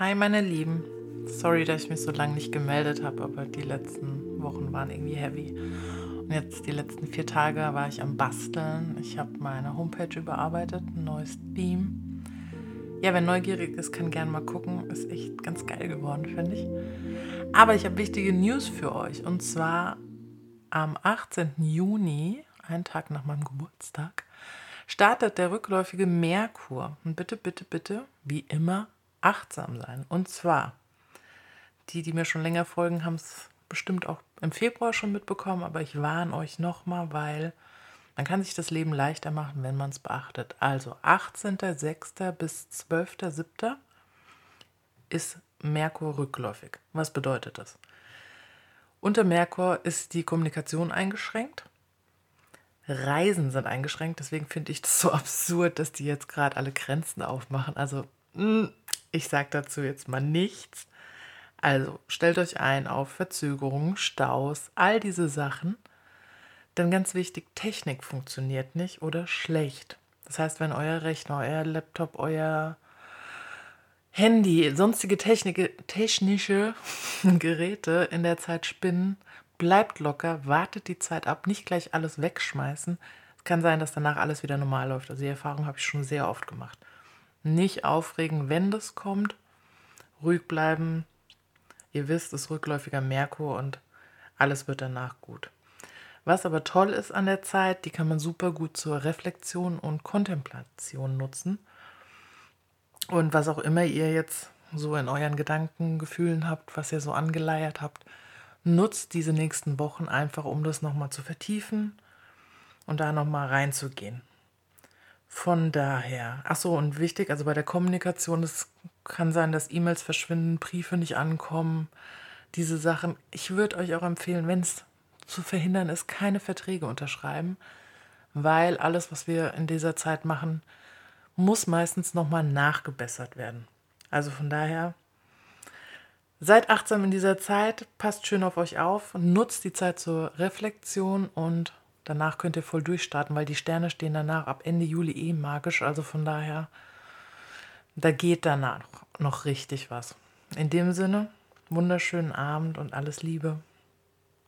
Hi meine Lieben. Sorry, dass ich mich so lange nicht gemeldet habe, aber die letzten Wochen waren irgendwie heavy. Und jetzt die letzten vier Tage war ich am Basteln. Ich habe meine Homepage überarbeitet, ein neues Theme. Ja, wer neugierig ist, kann gerne mal gucken. Ist echt ganz geil geworden, finde ich. Aber ich habe wichtige News für euch. Und zwar am 18. Juni, einen Tag nach meinem Geburtstag, startet der rückläufige Merkur. Und bitte, bitte, bitte, wie immer, achtsam sein. Und zwar, die, die mir schon länger folgen, haben es bestimmt auch im Februar schon mitbekommen, aber ich warne euch nochmal, weil man kann sich das Leben leichter machen, wenn man es beachtet. Also 18.06. bis 12.07. ist Merkur rückläufig. Was bedeutet das? Unter Merkur ist die Kommunikation eingeschränkt. Reisen sind eingeschränkt, deswegen finde ich das so absurd, dass die jetzt gerade alle Grenzen aufmachen. Also hm, ich sage dazu jetzt mal nichts. Also stellt euch ein auf Verzögerungen, Staus, all diese Sachen. Denn ganz wichtig, Technik funktioniert nicht oder schlecht. Das heißt, wenn euer Rechner, euer Laptop, euer Handy, sonstige Technik, technische Geräte in der Zeit spinnen, bleibt locker, wartet die Zeit ab, nicht gleich alles wegschmeißen. Es kann sein, dass danach alles wieder normal läuft. Also die Erfahrung habe ich schon sehr oft gemacht. Nicht aufregen, wenn das kommt. Ruhig bleiben. Ihr wisst, es ist rückläufiger Merkur und alles wird danach gut. Was aber toll ist an der Zeit, die kann man super gut zur Reflexion und Kontemplation nutzen. Und was auch immer ihr jetzt so in euren Gedanken, Gefühlen habt, was ihr so angeleiert habt, nutzt diese nächsten Wochen einfach, um das nochmal zu vertiefen und da nochmal reinzugehen. Von daher, ach so, und wichtig, also bei der Kommunikation, es kann sein, dass E-Mails verschwinden, Briefe nicht ankommen, diese Sachen. Ich würde euch auch empfehlen, wenn es zu verhindern ist, keine Verträge unterschreiben, weil alles, was wir in dieser Zeit machen, muss meistens nochmal nachgebessert werden. Also von daher, seid achtsam in dieser Zeit, passt schön auf euch auf, nutzt die Zeit zur Reflexion und Danach könnt ihr voll durchstarten, weil die Sterne stehen danach ab Ende Juli eh magisch. Also von daher, da geht danach noch richtig was. In dem Sinne, wunderschönen Abend und alles Liebe.